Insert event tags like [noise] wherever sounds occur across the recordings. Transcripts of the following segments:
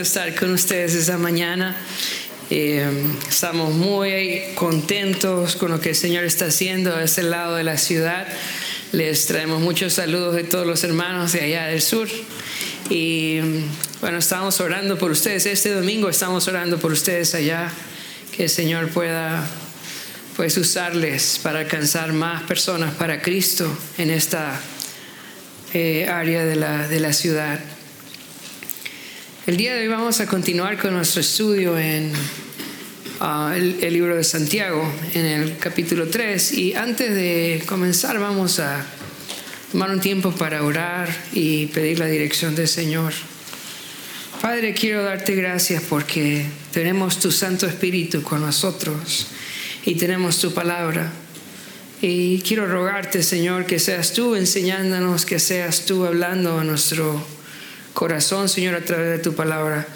estar con ustedes esta mañana. Eh, estamos muy contentos con lo que el Señor está haciendo a ese lado de la ciudad. Les traemos muchos saludos de todos los hermanos de allá del sur. Y bueno, estamos orando por ustedes. Este domingo estamos orando por ustedes allá. Que el Señor pueda pues usarles para alcanzar más personas para Cristo en esta eh, área de la, de la ciudad. El día de hoy vamos a continuar con nuestro estudio en ah, el, libro de Santiago, en el capítulo 3. Y antes de comenzar vamos a tomar un tiempo para orar y pedir la dirección del Señor. Padre, quiero darte gracias porque tenemos tu Santo Espíritu con nosotros y tenemos tu palabra. Y quiero rogarte, Señor, que seas tú enseñándonos, que seas tú hablando a nuestro corazón, Señor, a través de tu palabra.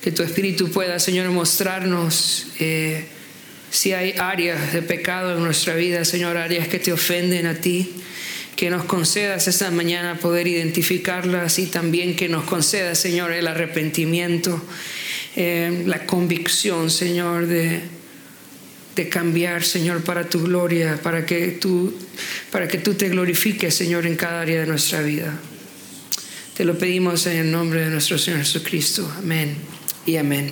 Que tu Espíritu pueda, Señor, mostrarnos eh, si hay áreas de pecado en nuestra vida, Señor, áreas que te ofenden a ti. Que nos concedas esta mañana poder identificarlas y también que nos concedas, Señor, el arrepentimiento, eh, la convicción, Señor, de, de cambiar, Señor, para tu gloria, para que tú, para que tú te glorifiques, Señor, en cada área de nuestra vida. Te lo pedimos en el nombre de nuestro Señor Jesucristo. Amén y amén.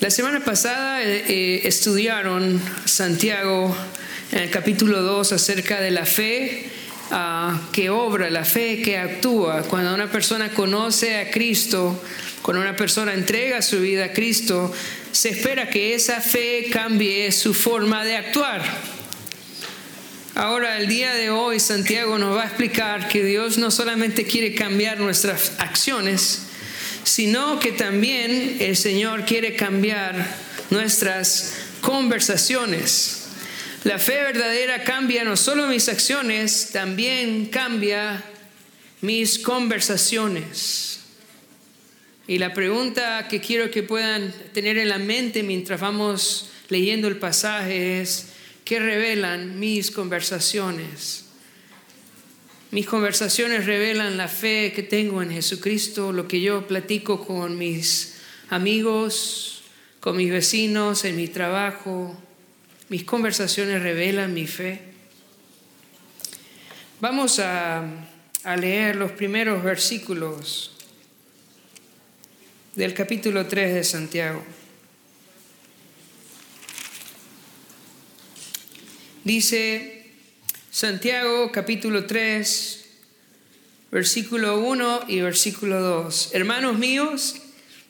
La semana pasada eh, eh, estudiaron Santiago en el capítulo 2 acerca de la fe uh, que obra, la fe que actúa. Cuando una persona conoce a Cristo, cuando una persona entrega su vida a Cristo, se espera que esa fe cambie su forma de actuar. Ahora, el día de hoy, Santiago nos va a explicar que Dios no solamente quiere cambiar nuestras acciones, sino que también el Señor quiere cambiar nuestras conversaciones. La fe verdadera cambia no solo mis acciones, también cambia mis conversaciones. Y la pregunta que quiero que puedan tener en la mente mientras vamos leyendo el pasaje es, que revelan mis conversaciones. Mis conversaciones revelan la fe que tengo en Jesucristo, lo que yo platico con mis amigos, con mis vecinos, en mi trabajo. Mis conversaciones revelan mi fe. Vamos a, a leer los primeros versículos del capítulo 3 de Santiago. Dice Santiago capítulo 3, versículo 1 y versículo 2. Hermanos míos,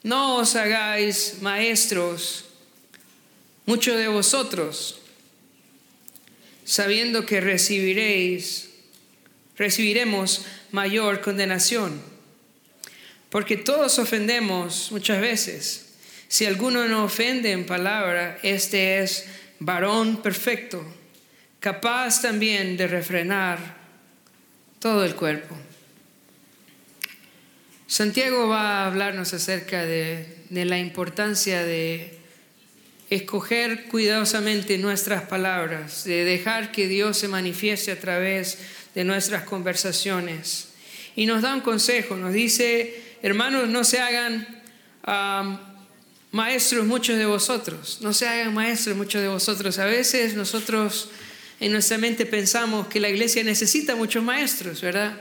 no os hagáis maestros, muchos de vosotros, sabiendo que recibiréis, recibiremos mayor condenación. Porque todos ofendemos muchas veces. Si alguno no ofende en palabra, este es varón perfecto capaz también de refrenar todo el cuerpo. Santiago va a hablarnos acerca de, la importancia de escoger cuidadosamente nuestras palabras, de dejar que Dios se manifieste a través de nuestras conversaciones. Y nos da un consejo, nos dice, hermanos, no se hagan maestros muchos de vosotros, no se hagan maestros muchos de vosotros. A veces nosotros en nuestra mente pensamos que la iglesia necesita muchos maestros, ¿verdad?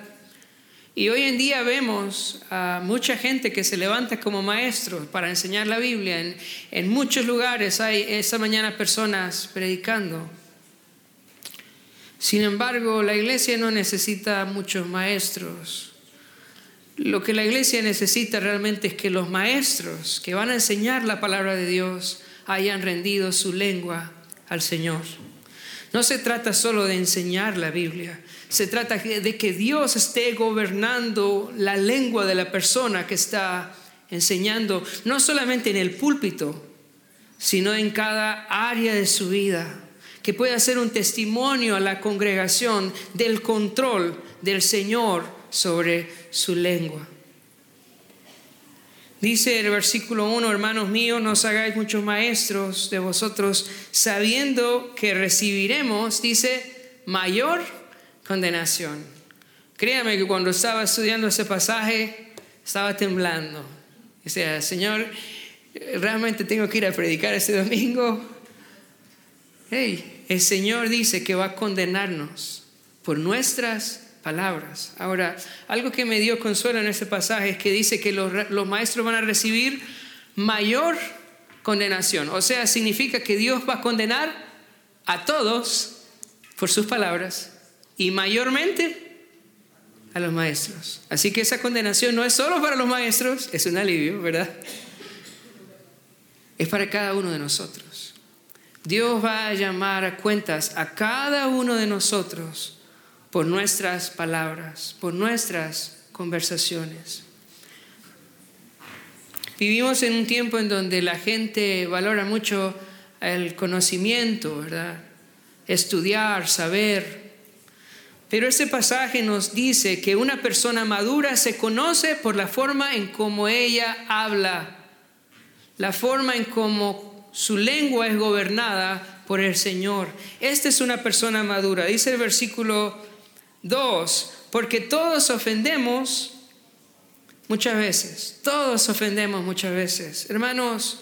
Y hoy en día vemos a mucha gente que se levanta como maestros para enseñar la Biblia. En, muchos lugares hay esta mañana personas predicando. Sin embargo, la iglesia no necesita muchos maestros. Lo que la iglesia necesita realmente es que los maestros que van a enseñar la palabra de Dios hayan rendido su lengua al Señor. No se trata solo de enseñar la Biblia, se trata de que Dios esté gobernando la lengua de la persona que está enseñando, no solamente en el púlpito, sino en cada área de su vida, que pueda ser un testimonio a la congregación del control del Señor sobre su lengua. Dice el versículo 1, hermanos míos, no os hagáis muchos maestros de vosotros, sabiendo que recibiremos, dice, mayor condenación. Créame que cuando estaba estudiando ese pasaje, estaba temblando. Sea, Señor, realmente tengo que ir a predicar este domingo. Hey, el Señor dice que va a condenarnos por nuestras palabras. Ahora, algo que me dio consuelo en este pasaje es que dice que los, los maestros van a recibir mayor condenación. O sea, significa que Dios va a condenar a todos por sus palabras y mayormente a los maestros. Así que esa condenación no es solo para los maestros, es un alivio, ¿verdad? Es para cada uno de nosotros. Dios va a llamar a cuentas a cada uno de nosotros por nuestras palabras, por nuestras conversaciones. Vivimos en un tiempo en donde la gente valora mucho el conocimiento, ¿verdad? Estudiar, saber. Pero este pasaje nos dice que una persona madura se conoce por la forma en cómo ella habla, la forma en cómo su lengua es gobernada por el Señor. Esta es una persona madura. Dice el versículo Dos, porque todos ofendemos muchas veces. Todos ofendemos muchas veces. Hermanos,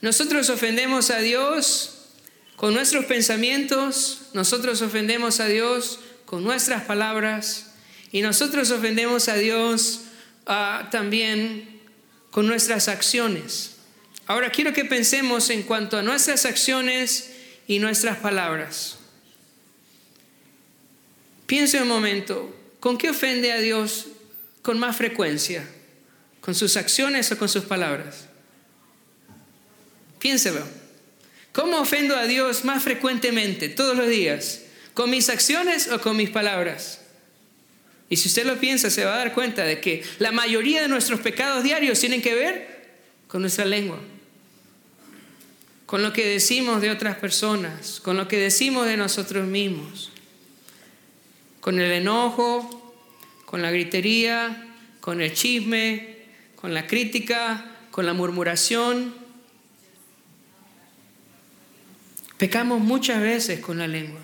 nosotros ofendemos a Dios con nuestros pensamientos, nosotros ofendemos a Dios con nuestras palabras y nosotros ofendemos a Dios ah, también con nuestras acciones. Ahora quiero que pensemos en cuanto a nuestras acciones y nuestras palabras. Piense un momento, ¿con qué ofende a Dios con más frecuencia? ¿Con sus acciones o con sus palabras? Piénselo. ¿Cómo ofendo a Dios más frecuentemente, todos los días? ¿Con mis acciones o con mis palabras? Y si usted lo piensa, se va a dar cuenta de que la mayoría de nuestros pecados diarios tienen que ver con nuestra lengua, con lo que decimos de otras personas, con lo que decimos de nosotros mismos con el enojo, con la gritería, con el chisme, con la crítica, con la murmuración. Pecamos muchas veces con la lengua.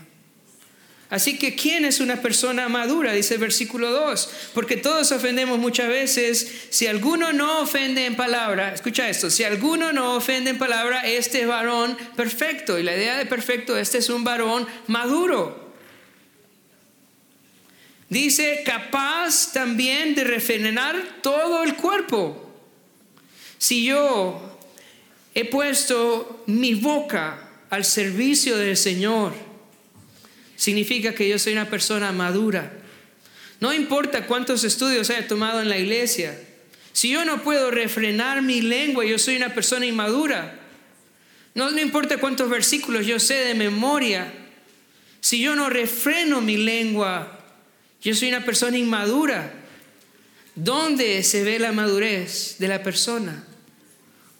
Así que, ¿quién es una persona madura? Dice el versículo 2. Porque todos ofendemos muchas veces. Si alguno no ofende en palabra, escucha esto, si alguno no ofende en palabra, este es varón perfecto. Y la idea de perfecto, este es un varón maduro. Dice, capaz también de refrenar todo el cuerpo. Si yo he puesto mi boca al servicio del Señor, significa que yo soy una persona madura. No importa cuántos estudios haya tomado en la iglesia. Si yo no puedo refrenar mi lengua, yo soy una persona inmadura. No, no importa cuántos versículos yo sé de memoria. Si yo no refreno mi lengua, yo soy una persona inmadura. ¿Dónde se ve la madurez de la persona?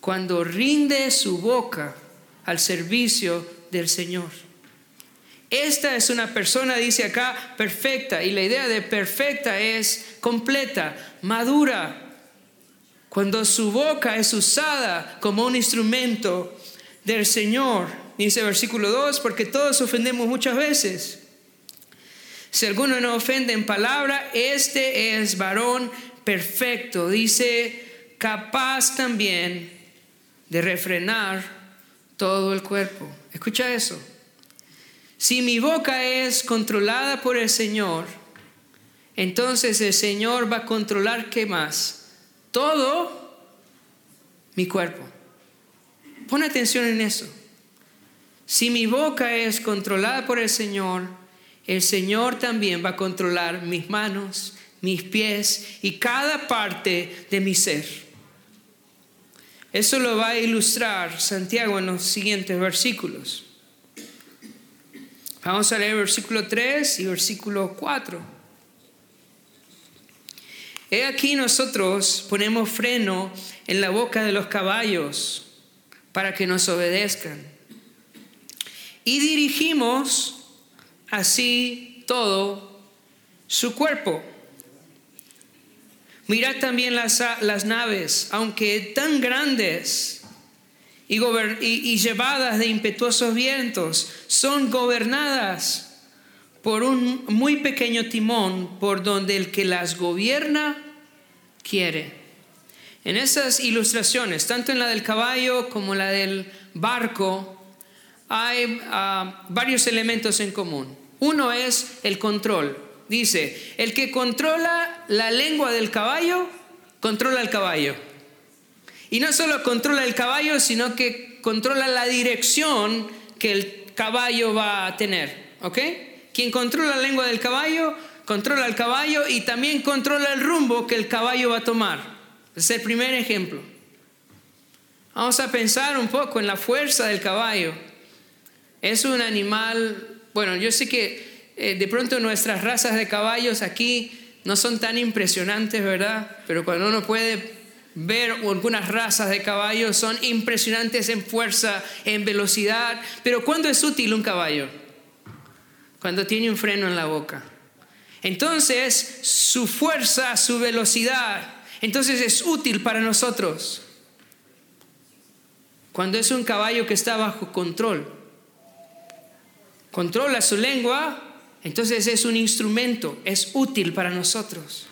Cuando rinde su boca al servicio del Señor. Esta es una persona, dice acá, perfecta. Y la idea de perfecta es completa, madura. Cuando su boca es usada como un instrumento del Señor. Dice versículo 2, porque todos ofendemos muchas veces. Si alguno no ofende en palabra, este es varón perfecto, dice, capaz también de refrenar todo el cuerpo. Escucha eso. Si mi boca es controlada por el Señor, entonces el Señor va a controlar qué más? Todo mi cuerpo. Pon atención en eso. Si mi boca es controlada por el Señor, el Señor también va a controlar mis manos, mis pies y cada parte de mi ser. Eso lo va a ilustrar Santiago en los siguientes versículos. Vamos a leer versículo 3 y versículo 4. He aquí nosotros ponemos freno en la boca de los caballos para que nos obedezcan. Y dirigimos así todo su cuerpo. Mirad también las, las naves, aunque tan grandes y, y llevadas de impetuosos vientos, son gobernadas por un muy pequeño timón por donde el que las gobierna quiere. En esas ilustraciones, tanto en la del caballo como la del barco, hay ah, varios elementos en común. Uno es el control. Dice, el que controla la lengua del caballo, controla el caballo. Y no solo controla el caballo, sino que controla la dirección que el caballo va a tener. ¿Ok? Quien controla la lengua del caballo, controla el caballo y también controla el rumbo que el caballo va a tomar. Es el primer ejemplo. Vamos a pensar un poco en la fuerza del caballo. Es un animal, bueno, yo sé que eh, de pronto nuestras razas de caballos aquí no son tan impresionantes, ¿verdad? Pero cuando uno puede ver algunas razas de caballos, son impresionantes en fuerza, en velocidad. Pero ¿cuándo es útil un caballo? Cuando tiene un freno en la boca. Entonces, su fuerza, su velocidad, entonces es útil para nosotros. Cuando es un caballo que está bajo control controla su lengua, entonces es un instrumento, es útil para nosotros.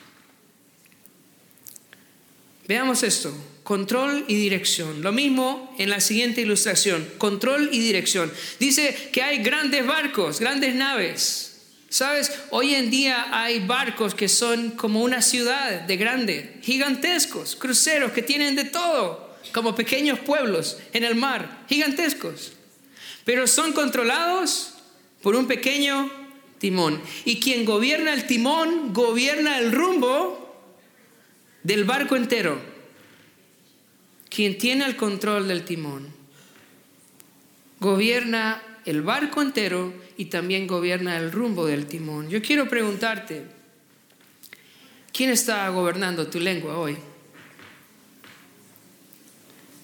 Veamos esto, control y dirección. Lo mismo en la siguiente ilustración, control y dirección. Dice que hay grandes barcos, grandes naves. Sabes, hoy en día hay barcos que son como una ciudad de grande, gigantescos, cruceros que tienen de todo, como pequeños pueblos en el mar, gigantescos. Pero son controlados por un pequeño timón. Y quien gobierna el timón gobierna el rumbo del barco entero. Quien tiene el control del timón gobierna el barco entero y también gobierna el rumbo del timón. Yo quiero preguntarte, ¿quién está gobernando tu lengua hoy?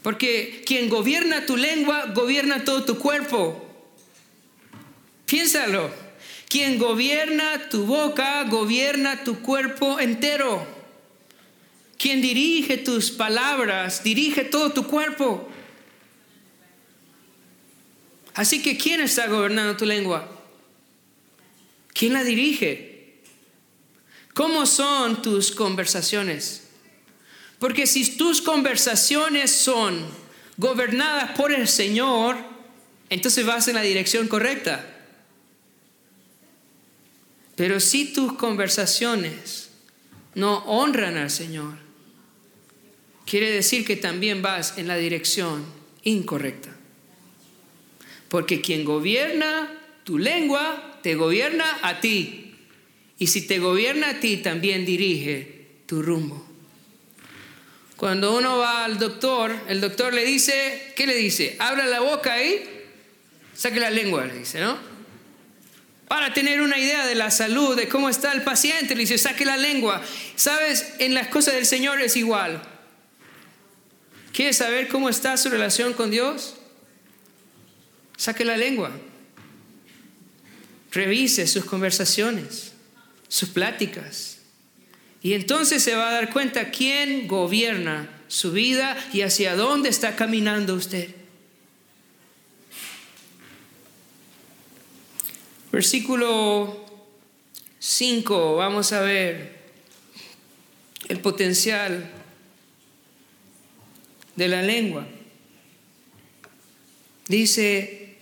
Porque quien gobierna tu lengua gobierna todo tu cuerpo. Piénsalo. Quien gobierna tu boca, gobierna tu cuerpo entero. Quien dirige tus palabras, dirige todo tu cuerpo. Así que, ¿quién está gobernando tu lengua? ¿Quién la dirige? ¿Cómo son tus conversaciones? Porque si tus conversaciones son gobernadas por el Señor, entonces vas en la dirección correcta. Pero si tus conversaciones no honran al Señor, quiere decir que también vas en la dirección incorrecta. Porque quien gobierna tu lengua, te gobierna a ti. Y si te gobierna a ti, también dirige tu rumbo. Cuando uno va al doctor, el doctor le dice, ¿qué le dice? Abra la boca ahí, saque la lengua, le dice, ¿no? Para tener una idea de la salud, de cómo está el paciente, le dice, saque la lengua. Sabes, en las cosas del Señor es igual. ¿Quieres saber cómo está su relación con Dios? Saque la lengua. Revise sus conversaciones, sus pláticas. Y entonces se va a dar cuenta quién gobierna su vida y hacia dónde está caminando usted. Versículo 5, vamos a ver el potencial de la lengua. Dice,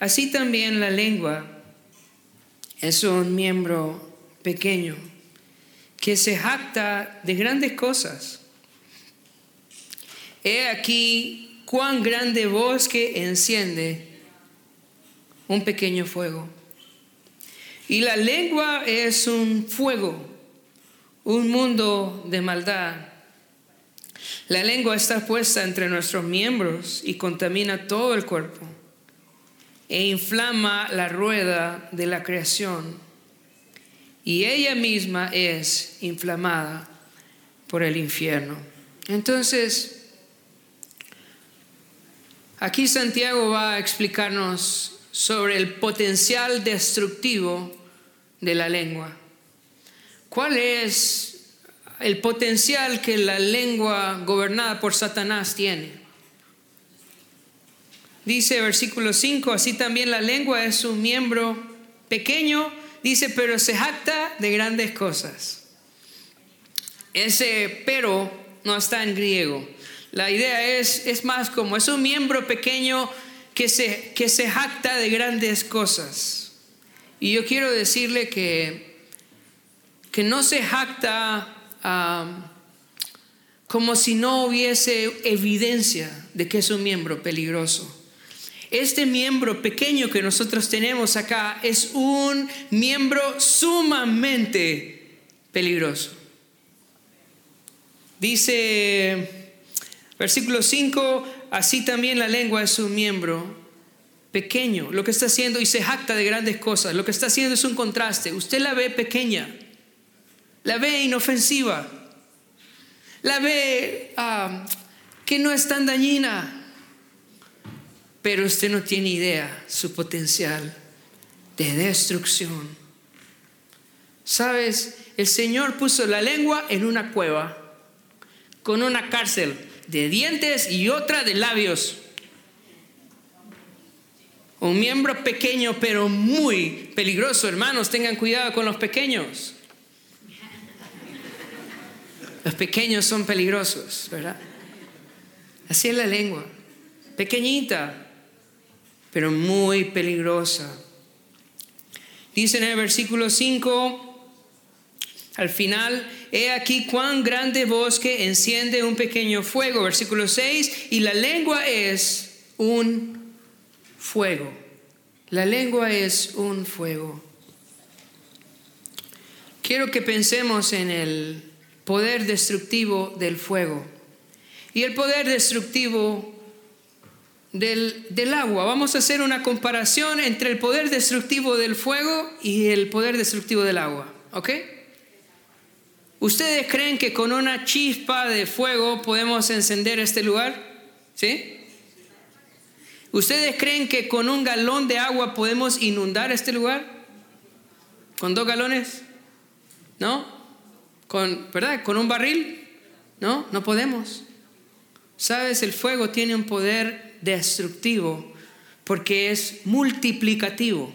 así también la lengua es un miembro pequeño que se jacta de grandes cosas. He aquí cuán grande bosque enciende un pequeño fuego. Y la lengua es un fuego, un mundo de maldad. La lengua está puesta entre nuestros miembros y contamina todo el cuerpo e inflama la rueda de la creación. Y ella misma es inflamada por el infierno. Entonces, aquí Santiago va a explicarnos sobre el potencial destructivo de la lengua. ¿Cuál es el potencial que la lengua gobernada por Satanás tiene? Dice versículo 5, así también la lengua es un miembro pequeño, dice, pero se jacta de grandes cosas. ese pero no está en griego. La idea es, es más como, es un miembro pequeño que se, que se jacta de grandes cosas. Y yo quiero decirle que, que no se jacta como si no hubiese evidencia de que es un miembro peligroso. Este miembro pequeño que nosotros tenemos acá es un miembro sumamente peligroso. Dice versículo 5, así también la lengua es un miembro pequeño, lo que está haciendo y se jacta de grandes cosas, lo que está haciendo es un contraste. Usted la ve pequeña, la ve inofensiva, la ve ah, que no es tan dañina, pero usted no tiene idea su potencial de destrucción. Sabes, el Señor puso la lengua en una cueva con una cárcel de dientes y otra de labios. Un miembro pequeño pero muy peligroso, hermanos, tengan cuidado con los pequeños. Los pequeños son peligrosos, ¿verdad? Así es la lengua, pequeñita, pero muy peligrosa. Dice en el versículo 5, al final, he aquí cuán grande bosque enciende un pequeño fuego. Versículo 6, y la lengua es un fuego. La lengua es un fuego. Quiero que pensemos en el poder destructivo del fuego y el poder destructivo del, agua. Vamos a hacer una comparación entre el poder destructivo del fuego y el poder destructivo del agua. ¿Ok? ¿Ustedes creen que con una chispa de fuego podemos encender este lugar? ¿Sí? ¿Ustedes creen que con un galón de agua podemos inundar este lugar? ¿Con dos galones? ¿No? ¿Con, ¿Verdad? ¿Con un barril? No, no podemos. Sabes, el fuego tiene un poder destructivo porque es multiplicativo.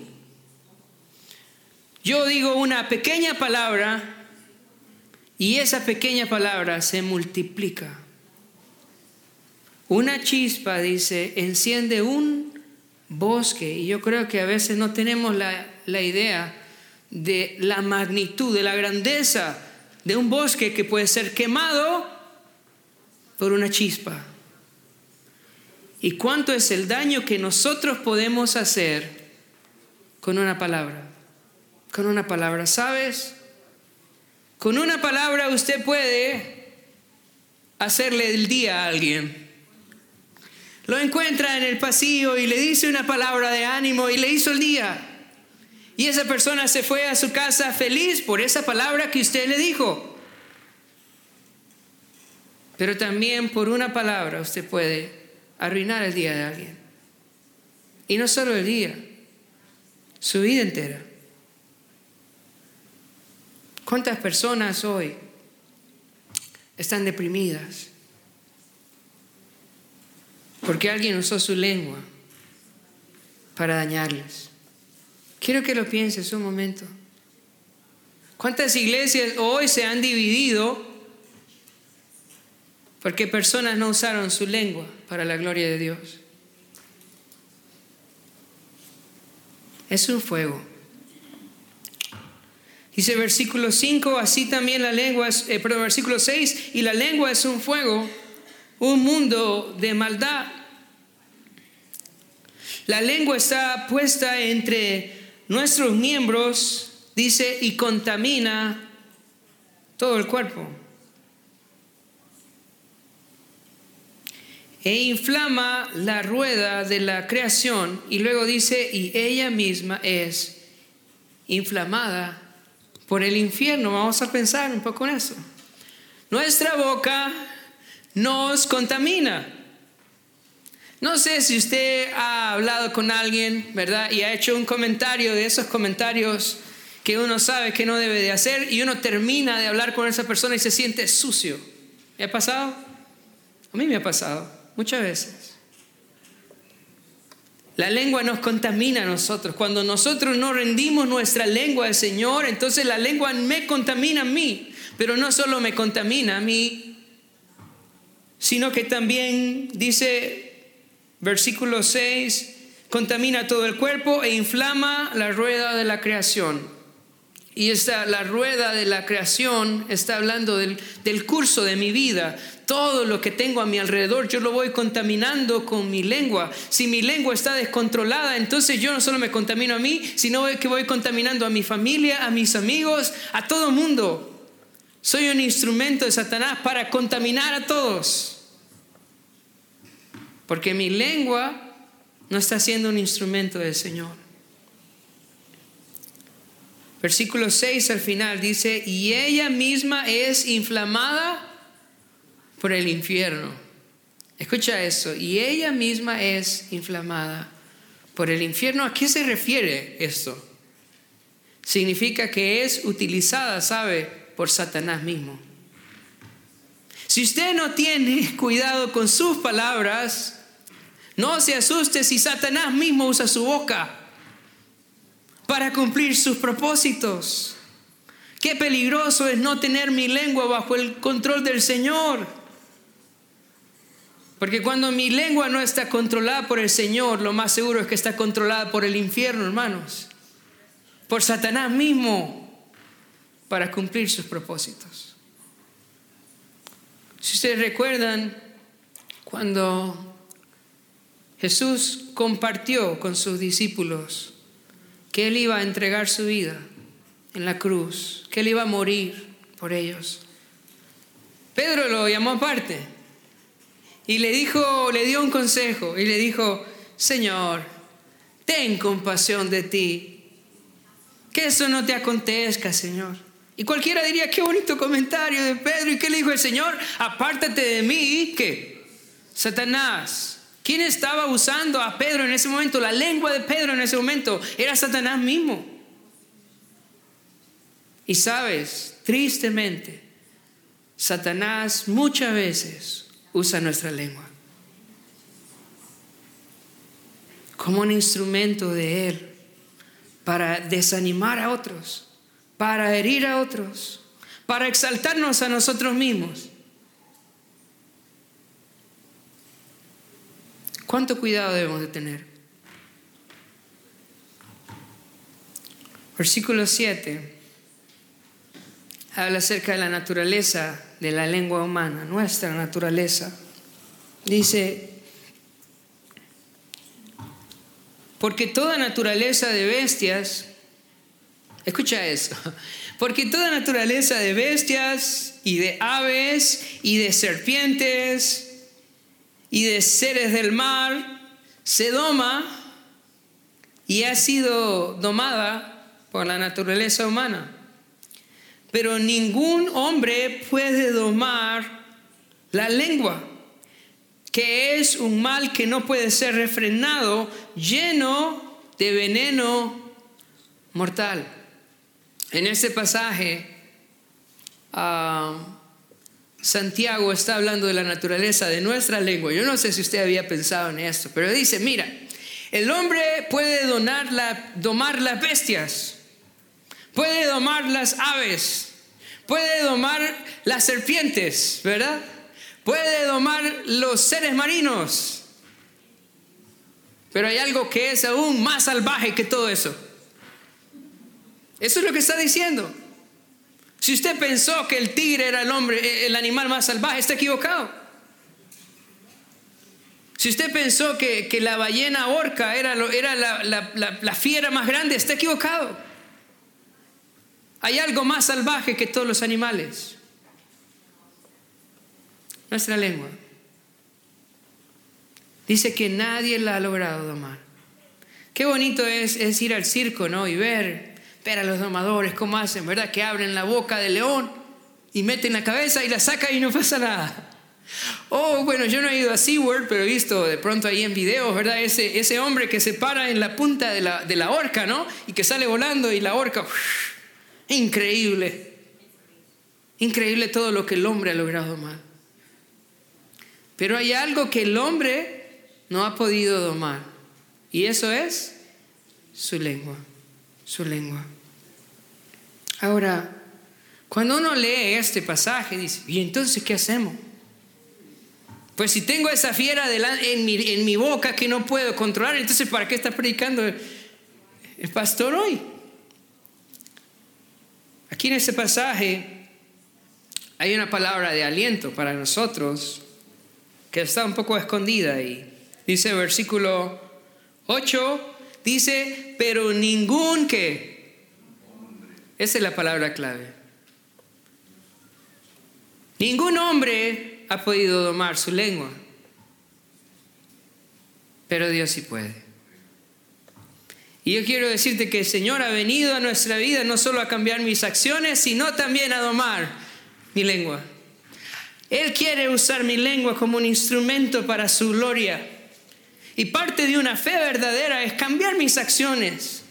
Yo digo una pequeña palabra y esa pequeña palabra se multiplica. Una chispa, dice, enciende un bosque. Y yo creo que a veces no tenemos la, la idea de la magnitud, de la grandeza de un bosque que puede ser quemado por una chispa y cuánto es el daño que nosotros podemos hacer con una palabra. Con una palabra, ¿sabes? Con una palabra usted puede hacerle el día a alguien. Lo encuentra en el pasillo y le dice una palabra de ánimo y le hizo el día. Y esa persona se fue a su casa feliz por esa palabra que usted le dijo. Pero también por una palabra usted puede arruinar el día de alguien. Y no solo el día, su vida entera. ¿Cuántas personas hoy están deprimidas? Porque alguien usó su lengua para dañarles. Quiero que lo pienses un momento. ¿Cuántas iglesias hoy se han dividido porque personas no usaron su lengua para la gloria de Dios. Es un fuego. Dice versículo 5, así también la lengua, es, eh, perdón, versículo 6, y la lengua es un fuego, un mundo de maldad. La lengua está puesta entre nuestros miembros, dice, y contamina todo el cuerpo. e inflama la rueda de la creación y luego dice, y ella misma es inflamada por el infierno. Vamos a pensar un poco en eso. Nuestra boca nos contamina. No sé si usted ha hablado con alguien, ¿verdad? Y ha hecho un comentario de esos comentarios que uno sabe que no debe de hacer y uno termina de hablar con esa persona y se siente sucio. ¿Me ha pasado? A mí me ha pasado muchas veces. La lengua nos contamina a nosotros. Cuando nosotros no rendimos nuestra lengua al Señor, entonces la lengua me contamina a mí. Pero no solo me contamina a mí, sino que también dice versículo 6, contamina todo el cuerpo e inflama la rueda de la creación. Y esta, la rueda de la creación está hablando del, curso de mi vida. Todo lo que tengo a mi alrededor yo lo voy contaminando con mi lengua. Si mi lengua está descontrolada, entonces yo no solo me contamino a mí, sino que voy contaminando a mi familia, a mis amigos, a todo mundo. Soy un instrumento de Satanás para contaminar a todos. Porque mi lengua no está siendo un instrumento del Señor. Versículo 6 al final dice, y ella misma es inflamada por el infierno. Escucha eso, y ella misma es inflamada por el infierno. ¿A qué se refiere esto? Significa que es utilizada, ¿sabe? Por Satanás mismo. Si usted no tiene [laughs] cuidado con sus palabras, no se asuste si Satanás mismo usa su boca para cumplir sus propósitos. Qué peligroso es no tener mi lengua bajo el control del Señor. Porque cuando mi lengua no está controlada por el Señor, lo más seguro es que está controlada por el infierno, hermanos. Por Satanás mismo, para cumplir sus propósitos. Si ustedes recuerdan, cuando Jesús compartió con sus discípulos que Él iba a entregar su vida en la cruz, que Él iba a morir por ellos. Pedro lo llamó aparte y le dijo, le dio un consejo y le dijo, Señor, ten compasión de ti, que eso no te acontezca, Señor. Y cualquiera diría, qué bonito comentario de Pedro. ¿Y qué le dijo el Señor? Apártate de mí, que Satanás, ¿Quién estaba usando a Pedro en ese momento? La lengua de Pedro en ese momento era Satanás mismo. Y sabes, tristemente, Satanás muchas veces usa nuestra lengua como un instrumento de él para desanimar a otros, para herir a otros, para exaltarnos a nosotros mismos. ¿Cuánto cuidado debemos de tener? Versículo 7 habla acerca de la naturaleza de la lengua humana, nuestra naturaleza. Dice, porque toda naturaleza de bestias, escucha eso, [laughs] porque toda naturaleza de bestias y de aves y de serpientes y de seres del mar se doma y ha sido domada por la naturaleza humana. Pero ningún hombre puede domar la lengua, que es un mal que no puede ser refrenado, lleno de veneno mortal. En este pasaje, uh, Santiago está hablando de la naturaleza de nuestra lengua. Yo no sé si usted había pensado en esto, pero dice, mira, el hombre puede donar domar las bestias, puede domar las aves, puede domar las serpientes, ¿verdad? Puede domar los seres marinos. Pero hay algo que es aún más salvaje que todo eso. Eso es lo que está diciendo. Si usted pensó que el tigre era el hombre, eh, el animal más salvaje, está equivocado. Si usted pensó que, la ballena orca era, era la, fiera más grande, está equivocado. Hay algo más salvaje que todos los animales. Nuestra lengua. Dice que nadie la ha logrado domar. Qué bonito es, es ir al circo, ¿no? Y ver ver a los domadores cómo hacen, ¿verdad? Que abren la boca del león y meten la cabeza y la sacan y no pasa nada. Oh, bueno, yo no he ido a SeaWorld, pero he visto de pronto ahí en videos, ¿verdad? Ese, ese hombre que se para en la punta de la, de la horca, ¿no? Y que sale volando y la horca. increíble. Increíble todo lo que el hombre ha logrado domar. Pero hay algo que el hombre no ha podido domar. Y eso es su lengua. Su lengua. Ahora, Cuando uno lee este pasaje, dice, ¿y entonces qué hacemos? Pues si tengo esa fiera en mi, en mi boca que no puedo controlar, entonces ¿para qué está predicando el pastor hoy? Aquí en este pasaje hay una palabra de aliento para nosotros que está un poco escondida ahí. Dice versículo 8, dice, pero ningún que. Esa es la palabra clave. Ningún hombre ha podido domar su lengua, pero Dios sí puede. Y yo quiero decirte que el Señor ha venido a nuestra vida no solo a cambiar mis acciones, sino también a domar mi lengua. Él quiere usar mi lengua como un instrumento para su gloria. Y parte de una fe verdadera es cambiar mis acciones,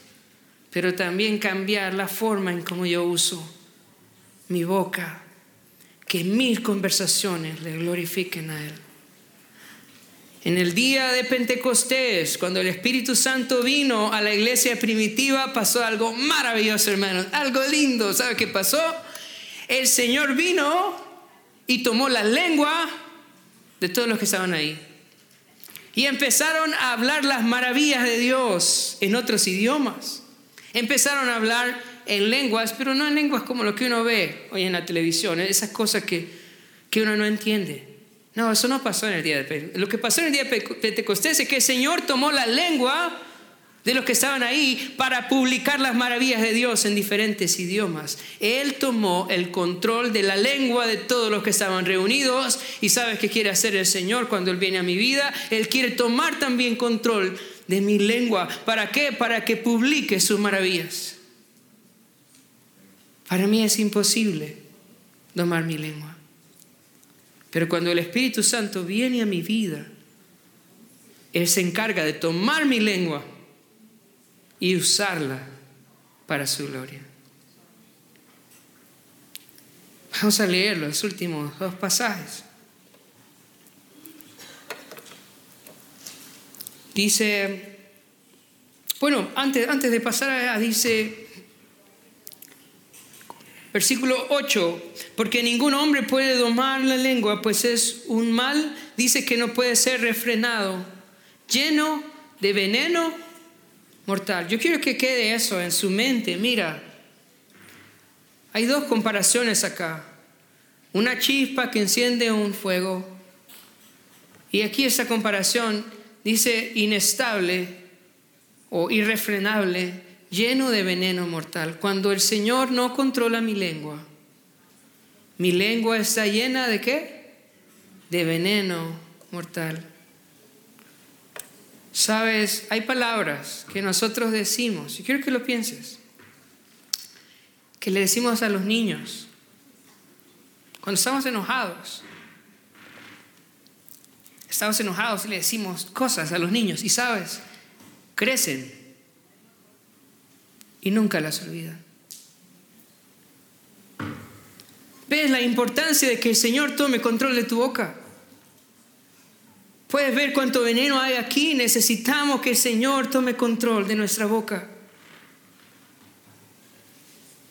pero también cambiar la forma en cómo yo uso mi boca, que mis conversaciones le glorifiquen a Él. En el día de Pentecostés, cuando el Espíritu Santo vino a la iglesia primitiva, pasó algo maravilloso, hermanos, algo lindo. ¿Sabe qué pasó? El Señor vino y tomó la lengua de todos los que estaban ahí. Y empezaron a hablar las maravillas de Dios en otros idiomas. Empezaron a hablar en lenguas, pero no en lenguas como lo que uno ve hoy en la televisión, esas cosas que, que uno no entiende. No, eso no pasó en el día de Pentecostés. Lo que pasó en el día de Pentecostés es que el Señor tomó la lengua de los que estaban ahí para publicar las maravillas de Dios en diferentes idiomas. Él tomó el control de la lengua de todos los que estaban reunidos y sabes qué quiere hacer el Señor cuando Él viene a mi vida. Él quiere tomar también control de mi lengua. ¿Para qué? Para que publique sus maravillas. Para mí es imposible domar mi lengua. Pero cuando el Espíritu Santo viene a mi vida, Él se encarga de tomar mi lengua y usarla para su gloria. Vamos a leer los últimos dos pasajes. Dice, bueno, antes, antes de pasar allá, dice, Versículo 8, porque ningún hombre puede domar la lengua, pues es un mal, dice que no puede ser refrenado, lleno de veneno mortal. Yo quiero que quede eso en su mente. Mira, hay dos comparaciones acá. Una chispa que enciende un fuego. Y aquí esa comparación dice inestable o irrefrenable lleno de veneno mortal. Cuando el Señor no controla mi lengua, mi lengua está llena de qué? De veneno mortal. Sabes, hay palabras que nosotros decimos, y quiero que lo pienses, que le decimos a los niños cuando estamos enojados. Estamos enojados y le decimos cosas a los niños, y sabes, crecen y nunca las olvida. ¿Ves la importancia de que el Señor tome control de tu boca? Puedes ver cuánto veneno hay aquí. Necesitamos que el Señor tome control de nuestra boca.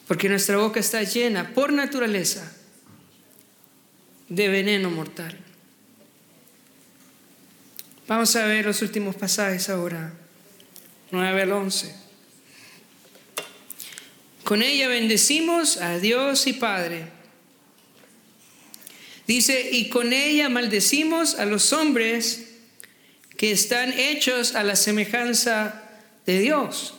Porque nuestra boca está llena por naturaleza de veneno mortal. Vamos a ver los últimos pasajes ahora. 9 al 11. Con ella bendecimos a Dios y Padre. Dice, y con ella maldecimos a los hombres que están hechos a la semejanza de Dios.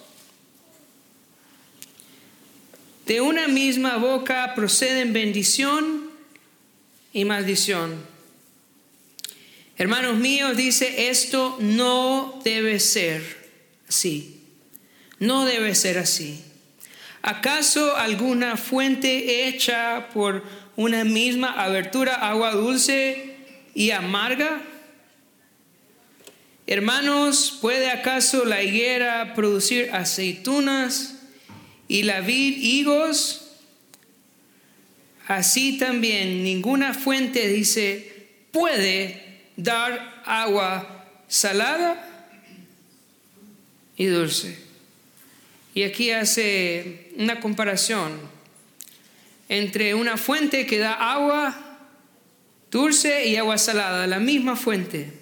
De una misma boca proceden bendición y maldición. Hermanos míos, dice, esto no debe ser así. No debe ser así. ¿Acaso alguna fuente hecha por una misma abertura, agua dulce y amarga? Hermanos, ¿puede acaso la higuera producir aceitunas y la vid higos? Así también ninguna fuente dice puede dar agua salada y dulce. Y aquí hace una comparación entre una fuente que da agua dulce y agua salada, la misma fuente.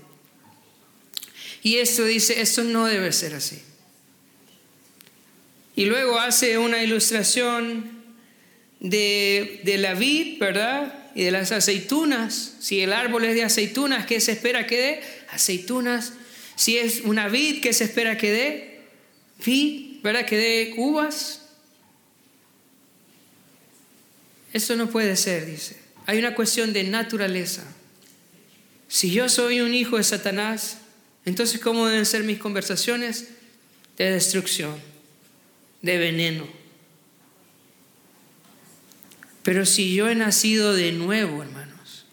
Y esto dice, esto no debe ser así. Y luego hace una ilustración de, de la vid, ¿verdad? Y de las aceitunas. Si el árbol es de aceitunas, ¿qué se espera que dé? Aceitunas. Si es una vid, ¿qué se espera que dé? Vid, ¿verdad? Que dé uvas. Eso no puede ser, dice. Hay una cuestión de naturaleza. Si yo soy un hijo de Satanás, entonces ¿cómo deben ser mis conversaciones? De destrucción, de veneno pero si yo he nacido de nuevo, hermanos,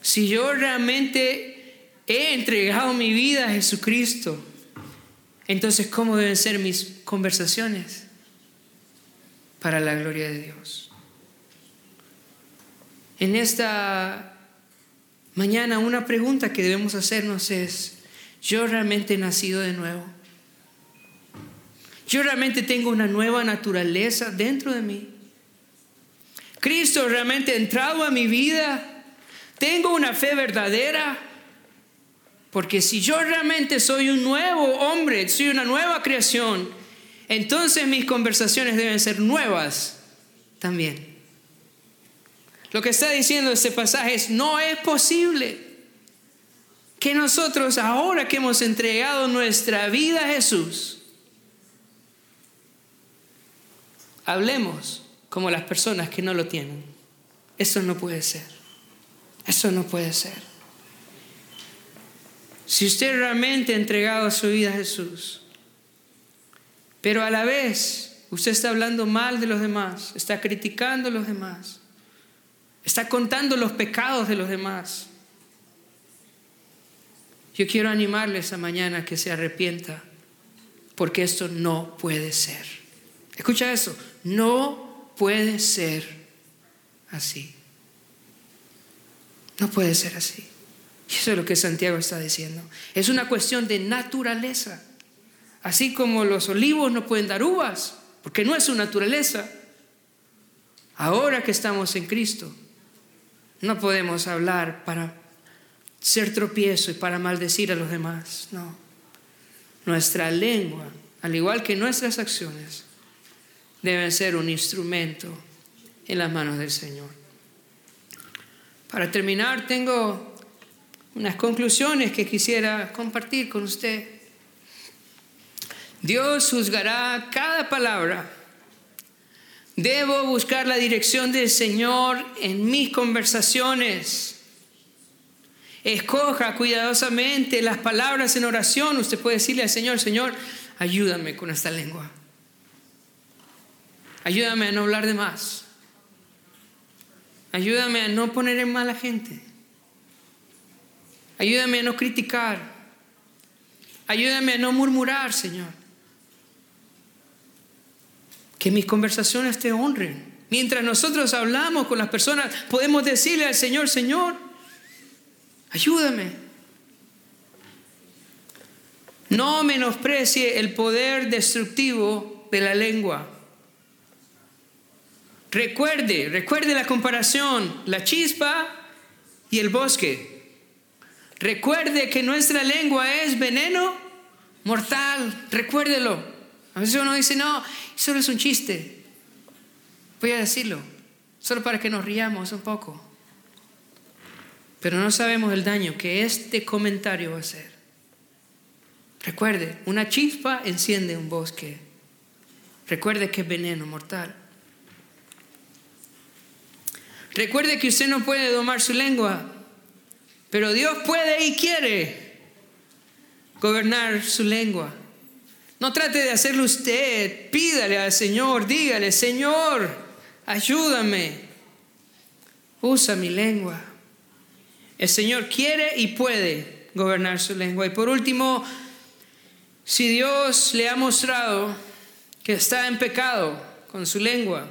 si yo realmente he entregado mi vida a Jesucristo, entonces ¿cómo deben ser mis conversaciones? Para la gloria de Dios. En esta mañana una pregunta que debemos hacernos es, ¿yo realmente he nacido de nuevo? Yo realmente tengo una nueva naturaleza dentro de mí. Cristo realmente ha entrado a mi vida. Tengo una fe verdadera. Porque si yo realmente soy un nuevo hombre, soy una nueva creación, entonces mis conversaciones deben ser nuevas también. Lo que está diciendo este pasaje es, no es posible que nosotros, ahora que hemos entregado nuestra vida a Jesús, hablemos como las personas que no lo tienen. Eso no puede ser. Eso no puede ser. Si usted realmente ha entregado su vida a Jesús, pero a la vez usted está hablando mal de los demás, está criticando a los demás, está contando los pecados de los demás, yo quiero animarle esa mañana que se arrepienta, porque esto no puede ser. Escucha eso, no puede ser así. No puede ser así. Y eso es lo que Santiago está diciendo. Es una cuestión de naturaleza. Así como los olivos no pueden dar uvas, porque no es su naturaleza. Ahora que estamos en Cristo, no podemos hablar para ser tropiezo y para maldecir a los demás. No. Nuestra lengua, al igual que nuestras acciones, deben ser un instrumento en las manos del Señor. Para terminar, tengo unas conclusiones que quisiera compartir con usted. Dios juzgará cada palabra. Debo buscar la dirección del Señor en mis conversaciones. Escoja cuidadosamente las palabras en oración. Usted puede decirle al Señor, Señor, ayúdame con esta lengua. Ayúdame a no hablar de más. Ayúdame a no poner en mal a gente. Ayúdame a no criticar. Ayúdame a no murmurar, Señor. Que mis conversaciones te honren. Mientras nosotros hablamos con las personas, podemos decirle al Señor, Señor, ayúdame. No menosprecie el poder destructivo de la lengua. Recuerde, recuerde la comparación, la chispa y el bosque. Recuerde que nuestra lengua es veneno mortal, recuérdelo. A veces uno dice, no, solo es un chiste. Voy a decirlo, solo para que nos riamos un poco. Pero no sabemos el daño que este comentario va a hacer. Recuerde, una chispa enciende un bosque. Recuerde que es veneno mortal. Recuerde que usted no puede domar su lengua, pero Dios puede y quiere gobernar su lengua. No trate de hacerlo usted, pídale al Señor, dígale, Señor, ayúdame, usa mi lengua. El Señor quiere y puede gobernar su lengua. Y por último, si Dios le ha mostrado que está en pecado con su lengua,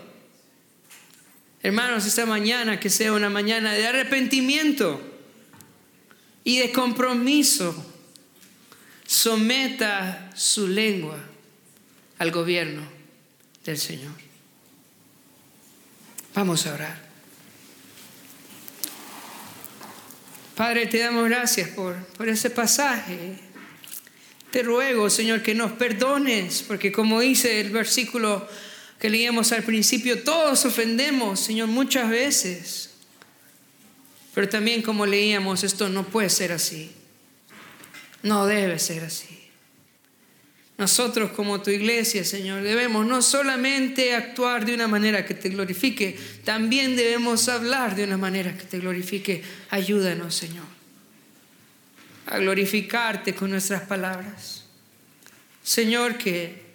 Hermanos, esta mañana que sea una mañana de arrepentimiento y de compromiso. Someta su lengua al gobierno del Señor. Vamos a orar. Padre, te damos gracias por, por ese pasaje. Te ruego, Señor, que nos perdones, porque como dice el versículo que leíamos al principio, todos ofendemos, Señor, muchas veces. Pero también como leíamos, esto no puede ser así. No debe ser así. Nosotros como tu iglesia, Señor, debemos no solamente actuar de una manera que te glorifique, también debemos hablar de una manera que te glorifique. Ayúdanos, Señor, a glorificarte con nuestras palabras. Señor, que,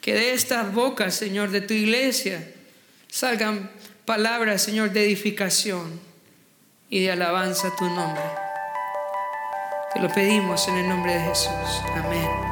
que de estas bocas, Señor, de tu iglesia, salgan palabras, Señor, de edificación y de alabanza a tu nombre. Te lo pedimos en el nombre de Jesús. Amén.